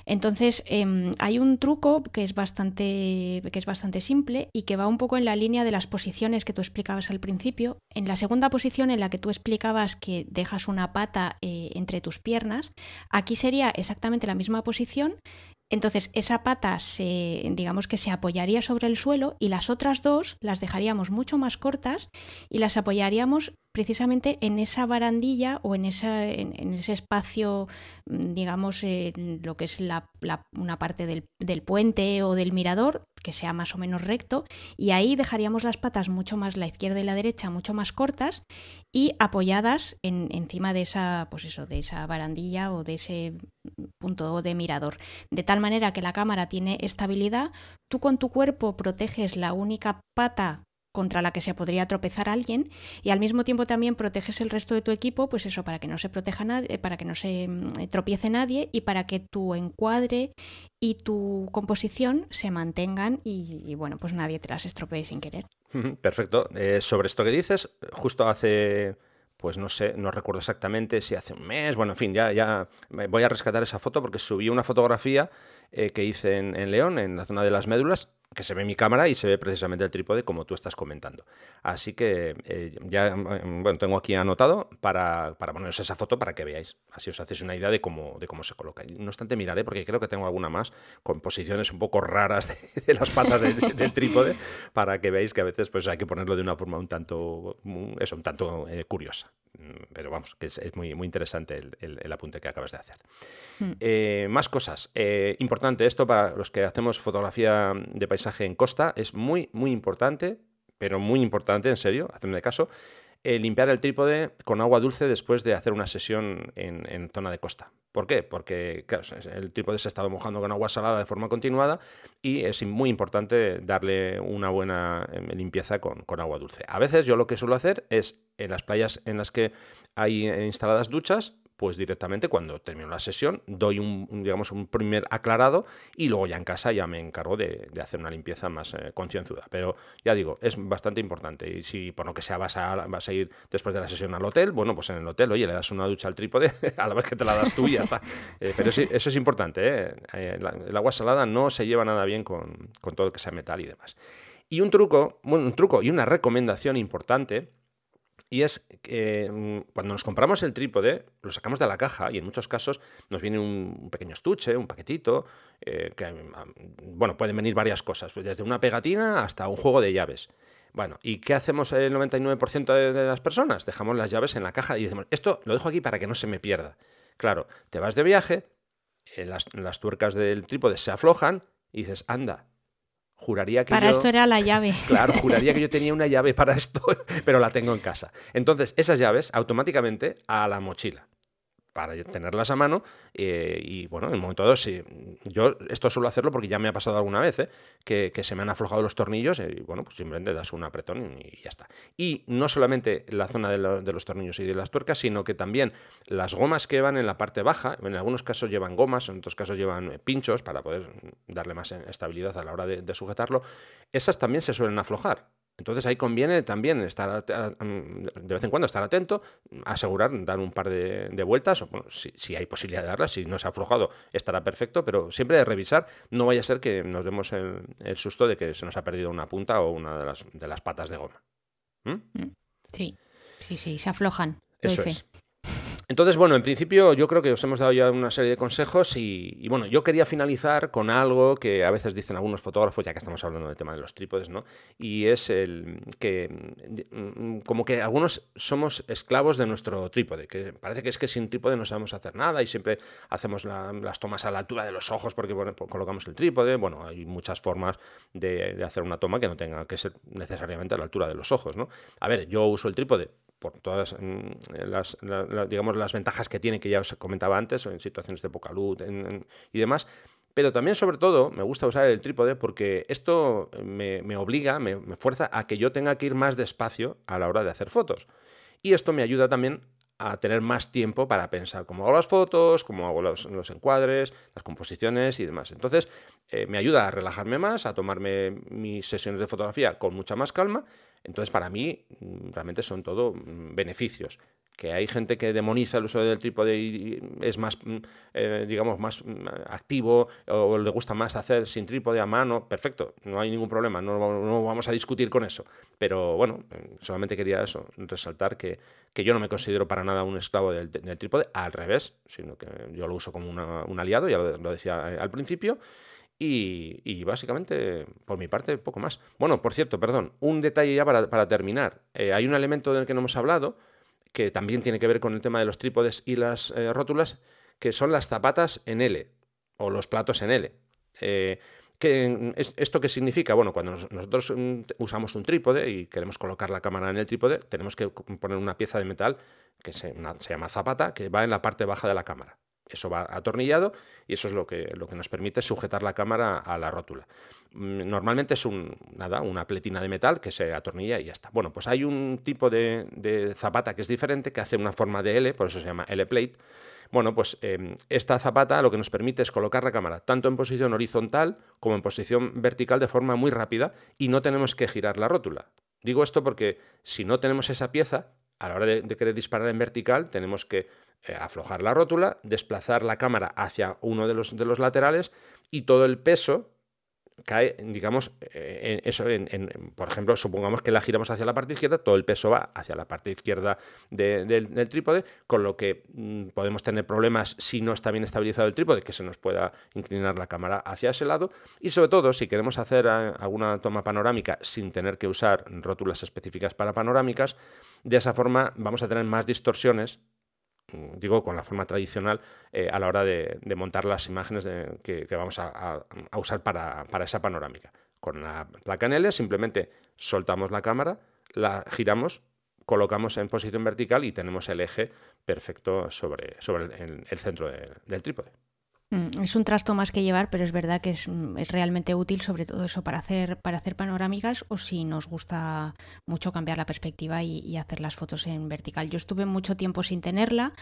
Entonces, em, hay un truco que es, bastante, que es bastante simple y que va un poco en la línea de las posiciones que tú explicabas al principio. En la segunda posición, en la que tú explicabas que dejas una pata eh, entre tus piernas, aquí sería exactamente la misma posición, entonces esa pata se, digamos que se apoyaría sobre el suelo y las otras dos las dejaríamos mucho más cortas y las apoyaríamos precisamente en esa barandilla o en, esa, en, ese espacio, mm, digamos, lo que es la, una parte del, del, puente o del mirador, que sea más o menos recto, y ahí dejaríamos las patas mucho más, la izquierda y la derecha, mucho más cortas y apoyadas en, encima de esa, pues eso, de esa barandilla o de ese punto de mirador. De tal manera que la cámara tiene estabilidad, tú con tu cuerpo proteges la única pata contra la que se podría tropezar alguien y al mismo tiempo también proteges el resto de tu equipo, pues eso, para que no se proteja nadie, para que no se mm, tropiece nadie y para que tu encuadre y tu composición se mantengan y, bueno, pues nadie te las estropee sin querer. Perfecto. Eh, sobre esto que dices, justo hace pues no sé, no recuerdo exactamente si hace un mes, bueno, en fin, ya, ya voy a rescatar esa foto porque subí una fotografía eh, que hice en, León, en la zona de las médulas, que se ve mi cámara y se ve precisamente el trípode como tú estás comentando. Así que eh, ya mm, bueno, tengo aquí anotado para, para, poneros esa foto para que veáis. Así os hacéis una idea de cómo, de cómo se coloca. No obstante, miraré porque creo que tengo alguna más con posiciones un poco raras de, las patas del trípode para que veáis que a veces pues, hay que ponerlo de una forma un tanto, eso, un tanto eh, curiosa. Mm, pero vamos, que es, muy, muy interesante el, apunte que acabas de hacer. Hmm. Eh, más cosas. importante esto para los que hacemos fotografía de paisaje en costa es muy, muy importante, pero muy importante, en serio, hacerme de caso, eh, limpiar el trípode con agua dulce después de hacer una sesión en, zona de costa. ¿Por qué? Porque el trípode se ha estado mojando con agua salada de forma continuada y es muy importante darle una buena em, limpieza con, con, agua dulce. A veces yo lo que suelo hacer es en las playas en las que hay eh, instaladas duchas, pues directamente cuando termino la sesión doy un, digamos, un primer aclarado y luego ya en casa ya me encargo de, hacer una limpieza más eh, concienzuda. Pero ya digo, es bastante importante y si por lo que sea vas a, vas a ir después de la sesión al hotel, bueno, pues en el hotel, oye, le das una ducha al trípode (laughs) a la vez que te la das tú y ya está. (laughs) Eh, pero sí, eso es importante, ¿eh? el agua salada no se lleva nada bien con, con todo lo que sea metal y demás. Y un truco, bueno, un truco y una recomendación importante y es que mm, cuando nos compramos el trípode, lo sacamos de la caja y en muchos casos nos viene un pequeño estuche, un paquetito, eh, que, mm, bueno, pueden venir varias cosas, desde una pegatina hasta un juego de llaves. Bueno, ¿y qué hacemos el 99% de, las personas? Dejamos las llaves en la caja y decimos, esto lo dejo aquí para que no se me pierda. Claro, te vas de viaje, eh, las, las tuercas del trípode se aflojan y dices, anda, Juraría que para esto era la llave. (laughs) Claro, juraría que yo tenía una llave para esto, (laughs) pero la tengo en casa. Entonces, esas llaves automáticamente a la mochila para tenerlas a mano eh, y bueno, en un momento dado, sí, yo esto suelo hacerlo porque ya me ha pasado alguna vez, ¿eh? que, se me han aflojado los tornillos y bueno, pues simplemente das un apretón y ya está. Y no solamente la zona de, los tornillos y de las tuercas, sino que también las gomas que van en la parte baja, en algunos casos llevan gomas, en otros casos llevan pinchos para poder darle más estabilidad a la hora de sujetarlo, esas también se suelen aflojar. Entonces ahí conviene también estar de vez en cuando estar atento, asegurar, dar un par de, vueltas, o si, hay posibilidad de darlas, si no se ha aflojado estará perfecto, pero siempre de revisar, no vaya a ser que nos demos el, susto de que se nos ha perdido una punta o una de las, de las patas de goma. ¿Mm? Mm. Sí, sí, sí, se aflojan. Eso es. Entonces, bueno, en principio yo creo que os hemos dado ya una serie de consejos y, bueno, yo quería finalizar con algo que a veces dicen algunos fotógrafos, ya que estamos hablando del tema de los trípodes, ¿no? Y es el que mm, como que algunos somos esclavos de nuestro trípode, que parece que es que sin trípode no sabemos hacer nada y siempre hacemos las tomas a la altura de los ojos porque bueno, colocamos el trípode. Bueno, hay muchas formas de hacer una toma que no tenga que ser necesariamente a la altura de los ojos, ¿no? A ver, yo uso el trípode por todas mm, las, digamos, las ventajas que tiene, que ya os comentaba antes, en situaciones de poca luz y demás. Pero también, sobre todo, me gusta usar el trípode porque esto me, obliga, me, fuerza a que yo tenga que ir más despacio a la hora de hacer fotos. Y esto me ayuda también a tener más tiempo para pensar cómo hago las fotos, cómo hago los, encuadres, las composiciones y demás. Entonces, eh, me ayuda a relajarme más, a tomarme mis sesiones de fotografía con mucha más calma. Entonces, para mí, mm, realmente son todo mm, beneficios que hay gente que demoniza el uso del trípode y es más, mm, eh, digamos, más activo o le gusta más hacer sin trípode a mano, perfecto, no hay ningún problema, no, vamos a discutir con eso. Pero bueno, solamente quería eso, resaltar que, yo no me considero para nada un esclavo del, trípode, al revés, sino que yo lo uso como un aliado, ya lo, decía eh, al principio. Y, básicamente, por mi parte, poco más. Bueno, por cierto, perdón, un detalle ya para, terminar. Eh, hay un elemento del que no hemos hablado, que también tiene que ver con el tema de los trípodes y las eh, rótulas, que son las zapatas en L o los platos en L. Eh, ¿Esto qué significa? Bueno, cuando nosotros mm, usamos un trípode y queremos colocar la cámara en el trípode, tenemos que poner una pieza de metal que se llama zapata, que va en la parte baja de la cámara. Eso va atornillado y eso es lo que, lo que nos permite sujetar la cámara a la rótula. Mm, normalmente es un, nada, una pletina de metal que se atornilla y ya está. Bueno, pues hay un tipo de, zapata que es diferente, que hace una forma de L, por eso se llama L-plate. Bueno, pues em, esta zapata lo que nos permite es colocar la cámara tanto en posición horizontal como en posición vertical de forma muy rápida y no tenemos que girar la rótula. Digo esto porque si no tenemos esa pieza, a la hora de querer disparar en vertical, tenemos que aflojar la rótula, desplazar la cámara hacia uno de los, de los laterales y todo el peso cae, digamos, eh, en eso, por ejemplo, supongamos que la giramos hacia la parte izquierda, todo el peso va hacia la parte izquierda del, trípode, con lo que mm, podemos tener problemas si no está bien estabilizado el trípode, que se nos pueda inclinar la cámara hacia ese lado, y sobre todo si queremos hacer eh, alguna toma panorámica sin tener que usar rótulas específicas para panorámicas, de esa forma vamos a tener más distorsiones digo, con la forma tradicional eh, a la hora de, montar las imágenes que, vamos a, usar para, esa panorámica. Con la placa en L simplemente soltamos la cámara, la giramos, colocamos en posición vertical y tenemos el eje perfecto sobre, sobre el, centro del trípode. Mm, es un trasto más que llevar, pero es verdad que es, mm, realmente útil, sobre todo eso para hacer, para hacer panorámicas o si nos gusta mucho cambiar la perspectiva y, hacer las fotos en vertical. Yo estuve mucho tiempo sin tenerla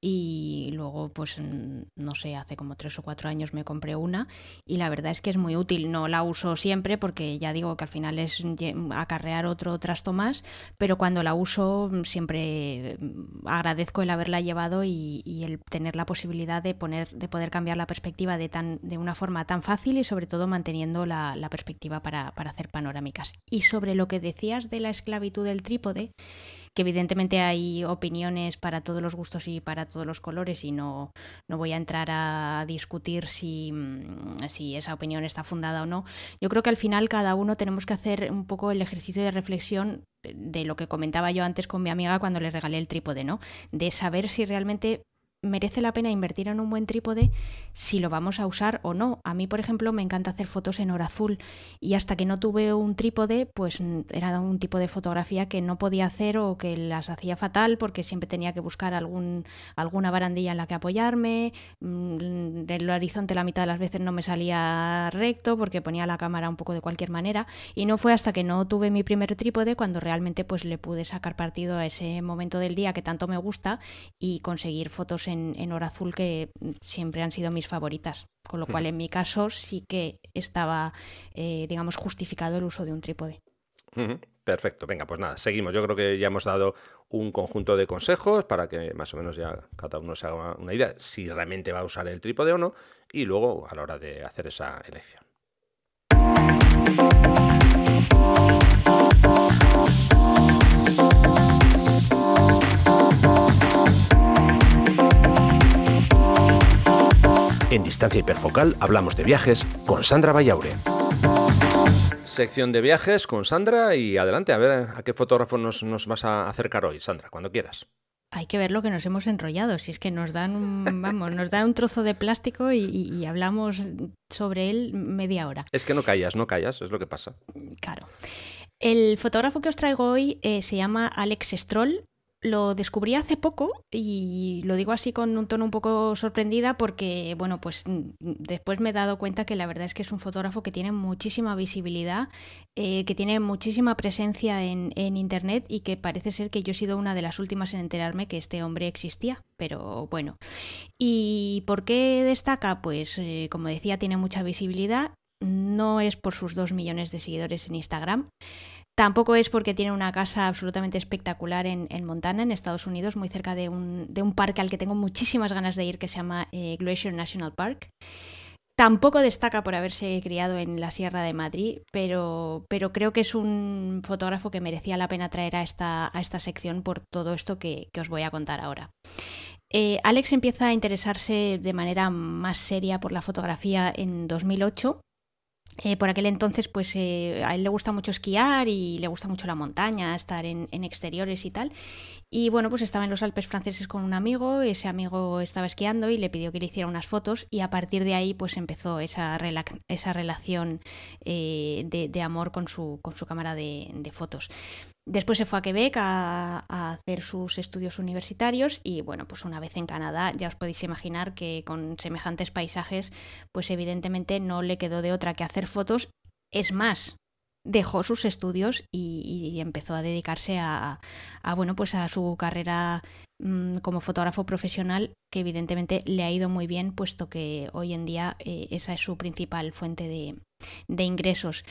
y luego, pues no sé, hace como tres o cuatro años me compré una y la verdad es que es muy útil. No la uso siempre porque ya digo que al final es acarrear otro trasto más, pero cuando la uso siempre agradezco el haberla llevado y, y el tener la posibilidad de, poner, de poder cambiar la perspectiva de, tan, de una forma tan fácil y sobre todo manteniendo la, perspectiva para, hacer panorámicas. Y sobre lo que decías de la esclavitud del trípode, que evidentemente hay opiniones para todos los gustos y para todos los colores y no, no voy a entrar a discutir si, mm, si, esa opinión está fundada o no. Yo creo que al final cada uno tenemos que hacer un poco el ejercicio de reflexión de lo que comentaba yo antes con mi amiga cuando le regalé el trípode, ¿no? De saber si realmente merece la pena invertir en un buen trípode si lo vamos a usar o no. A mí, por ejemplo, me encanta hacer fotos en hora azul y hasta que no tuve un trípode, pues era un tipo de fotografía que no podía hacer o que las hacía fatal porque siempre tenía que buscar algún, alguna barandilla en la que apoyarme. Mm, el horizonte la mitad de las veces no me salía recto porque ponía la cámara un poco de cualquier manera y no fue hasta que no tuve mi primer trípode cuando realmente pues le pude sacar partido a ese momento del día que tanto me gusta y conseguir fotos en, hora azul que siempre han sido mis favoritas. Con lo cual, en mi caso, sí que estaba, eh, digamos, justificado el uso de un trípode. Perfecto, venga, pues nada, seguimos. Yo creo que ya hemos dado un conjunto de consejos para que más o menos ya cada uno se haga una idea si realmente va a usar el trípode o no y luego a la hora de hacer esa elección. En Distancia Hiperfocal hablamos de viajes con Sandra Vallaure. Sección de viajes con Sandra y adelante, a ver a qué fotógrafo nos, vas a acercar hoy, Sandra, cuando quieras. Hay que ver lo que nos hemos enrollado, si es que nos dan un, (laughs) vamos, nos dan un trozo de plástico y, hablamos sobre él media hora. Es que no callas, no callas, es lo que pasa. Claro. El fotógrafo que os traigo hoy eh, se llama Alex Stroll lo descubrí hace poco y lo digo así con un tono un poco sorprendida porque, bueno, pues después me he dado cuenta que la verdad es que es un fotógrafo que tiene muchísima visibilidad, eh, que tiene muchísima presencia en, Internet y que parece ser que yo he sido una de las últimas en enterarme que este hombre existía, pero bueno. ¿Y por qué destaca? Pues, eh, como decía, tiene mucha visibilidad, no es por sus dos millones de seguidores en Instagram. Tampoco es porque tiene una casa absolutamente espectacular en, Montana, en Estados Unidos, muy cerca de un, parque al que tengo muchísimas ganas de ir, que se llama eh, Glacier National Park. Tampoco destaca por haberse criado en la Sierra de Madrid, pero, creo que es un fotógrafo que merecía la pena traer a esta, a esta sección por todo esto que, os voy a contar ahora. Eh, Alex empieza a interesarse de manera más seria por la fotografía en 2008 eh, por aquel entonces, pues eh, a él le gusta mucho esquiar y le gusta mucho la montaña, estar en, exteriores y tal. Y bueno, pues estaba en los Alpes franceses con un amigo, ese amigo estaba esquiando y le pidió que le hiciera unas fotos y a partir de ahí pues empezó esa, relación eh, de, amor con su, cámara de fotos. Después se fue a Quebec a, hacer sus estudios universitarios y bueno, pues una vez en Canadá ya os podéis imaginar que con semejantes paisajes, pues evidentemente no le quedó de otra que hacer fotos. Es más, dejó sus estudios y, empezó a dedicarse a, bueno, pues a su carrera mm, como fotógrafo profesional, que evidentemente le ha ido muy bien, puesto que hoy en día eh, esa es su principal fuente de, de ingresos.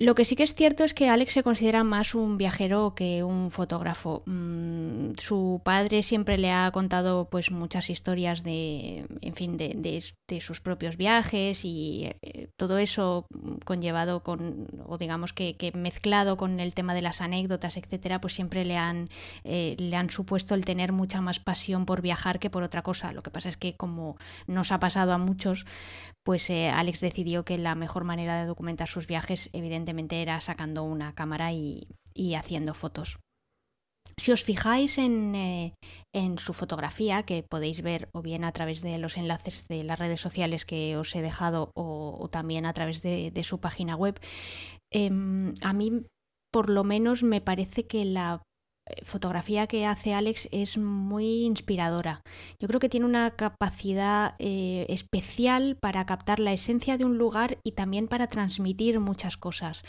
Lo que sí que es cierto es que Alex se considera más un viajero que un fotógrafo. Mm, su padre siempre le ha contado pues muchas historias de, en fin, de, sus propios viajes y eh, todo eso conllevado con, o digamos que, mezclado con el tema de las anécdotas, etcétera, pues siempre le han, eh, le han supuesto el tener mucha más pasión por viajar que por otra cosa. Lo que pasa es que como nos ha pasado a muchos, pues eh, Alex decidió que la mejor manera de documentar sus viajes evidentemente era sacando una cámara y, haciendo fotos. Si os fijáis eh, en, su fotografía, que podéis ver o bien a través de los enlaces de las redes sociales que os he dejado o, también a través de, su página web, em, a mí por lo menos me parece que la fotografía que hace Alex es muy inspiradora. Yo creo que tiene una capacidad eh, especial para captar la esencia de un lugar y también para transmitir muchas cosas.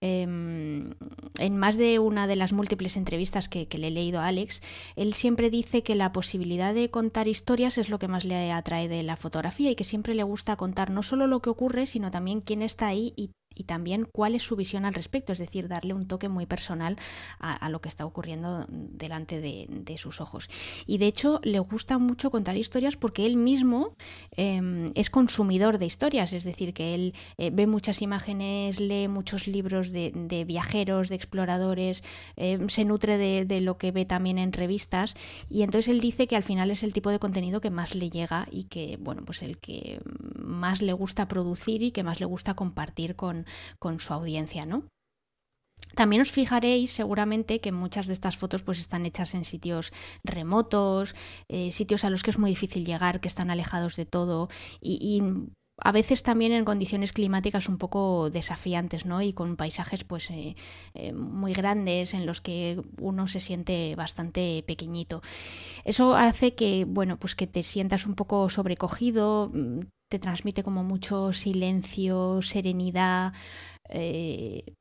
Em, en más de una de las múltiples entrevistas que, le he leído a Alex, él siempre dice que la posibilidad de contar historias es lo que más le atrae de la fotografía y que siempre le gusta contar no solo lo que ocurre, sino también quién está ahí y y también cuál es su visión al respecto, es decir, darle un toque muy personal a, lo que está ocurriendo delante de, sus ojos. Y de hecho le gusta mucho contar historias porque él mismo em, es consumidor de historias, es decir, que él eh, ve muchas imágenes, lee muchos libros de, viajeros, de exploradores, em, se nutre de, de lo que ve también en revistas y entonces él dice que al final es el tipo de contenido que más le llega y que, bueno, pues el que más le gusta producir y que más le gusta compartir con, con, su audiencia, ¿no? También os fijaréis seguramente que muchas de estas fotos pues están hechas en sitios remotos, eh, sitios a los que es muy difícil llegar, que están alejados de todo y, a veces también en condiciones climáticas un poco desafiantes, ¿no? Y con paisajes pues eh, eh, muy grandes en los que uno se siente bastante pequeñito. Eso hace que, bueno, pues que te sientas un poco sobrecogido, te transmite como mucho silencio, serenidad. Eh,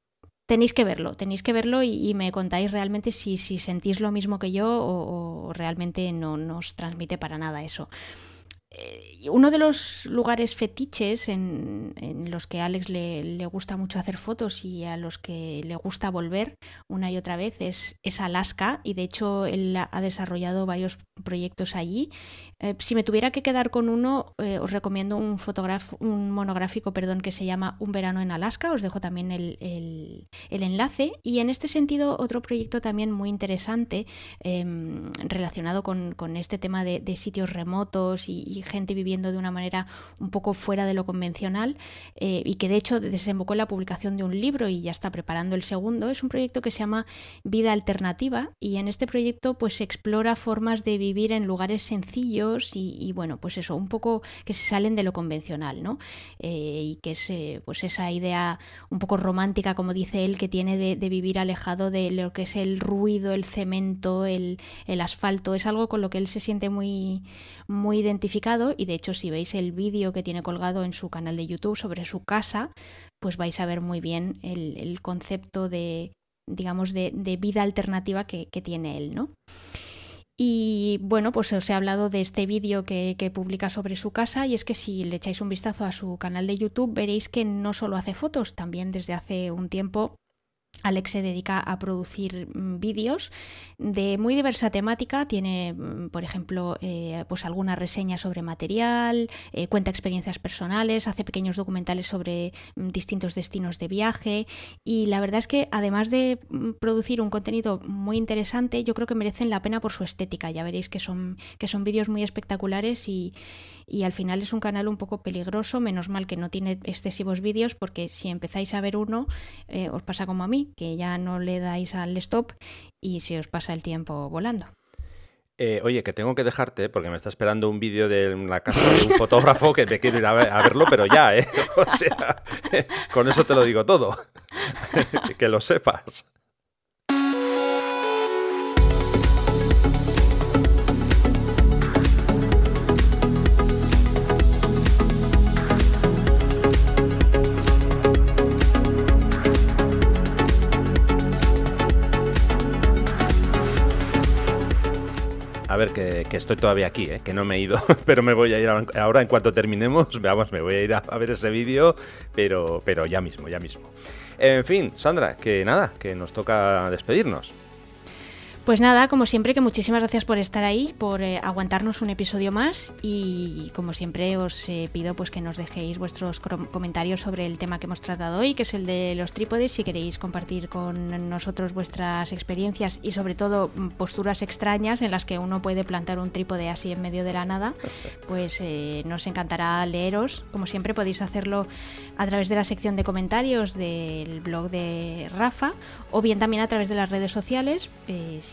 tenéis que verlo, tenéis que verlo y, me contáis realmente si, si, sentís lo mismo que yo o, o realmente no nos transmite para nada eso. Eh, uno de los lugares fetiches en, los que Alex le, gusta mucho hacer fotos y a los que le gusta volver una y otra vez es, Alaska y de hecho él ha desarrollado varios proyectos allí. Eh, si me tuviera que quedar con uno, eh, os recomiendo un, un monográfico perdón, que se llama Un verano en Alaska, os dejo también el, enlace. Y en este sentido, otro proyecto también muy interesante em, relacionado con, este tema de, sitios remotos y gente viviendo de una manera un poco fuera de lo convencional eh, y que de hecho desembocó en la publicación de un libro y ya está preparando el segundo. Es un proyecto que se llama Vida Alternativa y en este proyecto pues se explora formas de vivir en lugares sencillos y, bueno, pues eso, un poco que se salen de lo convencional, ¿no? Eh, y que es pues esa idea un poco romántica, como dice él, que tiene de, de vivir alejado de lo que es el ruido, el cemento, el, el asfalto, es algo con lo que él se siente muy, muy identificado y de hecho si veis el vídeo que tiene colgado en su canal de YouTube sobre su casa, pues vais a ver muy bien el, concepto de, digamos, de, vida alternativa que, tiene él, ¿no? Y bueno, pues os he hablado de este vídeo que, que, publica sobre su casa y es que si le echáis un vistazo a su canal de YouTube veréis que no solo hace fotos, también desde hace un tiempo Alex se dedica a producir mm, vídeos de muy diversa temática. Tiene, mm, por ejemplo, eh, pues alguna reseña sobre material, eh, cuenta experiencias personales, hace pequeños documentales sobre mm, distintos destinos de viaje. Y la verdad es que además de producir un contenido muy interesante, yo creo que merecen la pena por su estética. Ya veréis que son, que son vídeos muy espectaculares y, y al final es un canal un poco peligroso. Menos mal que no tiene excesivos vídeos porque si empezáis a ver uno, eh, os pasa como a mí que ya no le dais al stop y se os pasa el tiempo volando. Eh, oye, que tengo que dejarte porque me está esperando un vídeo de la casa de un (laughs) fotógrafo que te quiero ir a, verlo, pero ya, ¿eh? (laughs) O sea, (laughs) con eso te lo digo todo. que lo sepas. A ver, que, estoy todavía aquí, ¿eh? que no me he ido, (laughs) pero me voy a ir ahora en cuanto terminemos. (laughs) Veamos, me voy a ir a, ver ese vídeo, pero, pero ya mismo, ya mismo. En fin, Sandra, que nada, que nos toca despedirnos. Pues nada, como siempre, que muchísimas gracias por estar ahí, por eh, aguantarnos un episodio más y como siempre os eh, pido pues que nos dejéis vuestros comentarios sobre el tema que hemos tratado hoy, que es el de los trípodes, si queréis compartir con nosotros vuestras experiencias y sobre todo mm, posturas extrañas en las que uno puede plantar un trípode así en medio de la nada, (laughs) pues eh, nos encantará leeros. Como siempre podéis hacerlo a través de la sección de comentarios del blog de Rafa o bien también a través de las redes sociales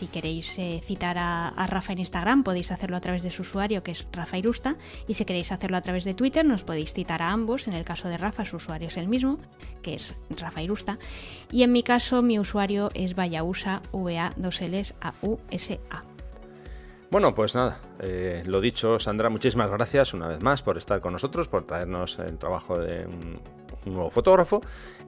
si queréis eh, citar a, Rafa en Instagram, podéis hacerlo a través de su usuario, que es Rafa Irusta, y si queréis hacerlo a través de Twitter, nos podéis citar a ambos. En el caso de Rafa, su usuario es el mismo, que es Rafa Irusta, y en mi caso, mi usuario es Vayausa, V-A, 2 L's, A-U-S-A. Bueno, pues nada, eh, lo dicho, Sandra, muchísimas gracias una vez más por estar con nosotros, por traernos el trabajo de un un nuevo fotógrafo.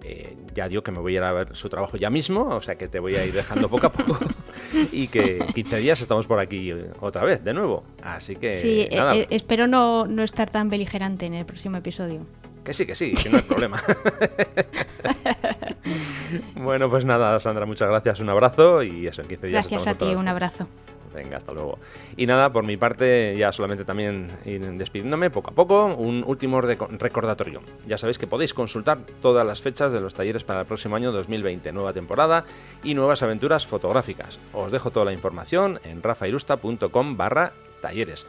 Eh, ya digo que me voy a ir a ver su trabajo ya mismo, o sea que te voy a ir dejando poco a poco (laughs) y que 15 días estamos por aquí otra vez, de nuevo. Así que... Sí, eh, eh, espero no, no estar tan beligerante en el próximo episodio. Que sí, que sí, que no hay problema. (laughs) (laughs) bueno, pues nada, Sandra, muchas gracias, un abrazo y eso, en 15 días. Gracias a ti, un abrazo. Venga, hasta luego. Y nada, por mi parte, ya solamente también ir despidiéndome poco a poco, un último recordatorio. Ya sabéis que podéis consultar todas las fechas de los talleres para el próximo año 2020, nueva temporada y nuevas aventuras fotográficas. Os dejo toda la información en rafairusta.com barra talleres.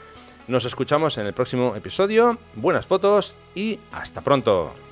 Nos escuchamos en el próximo episodio, buenas fotos y hasta pronto.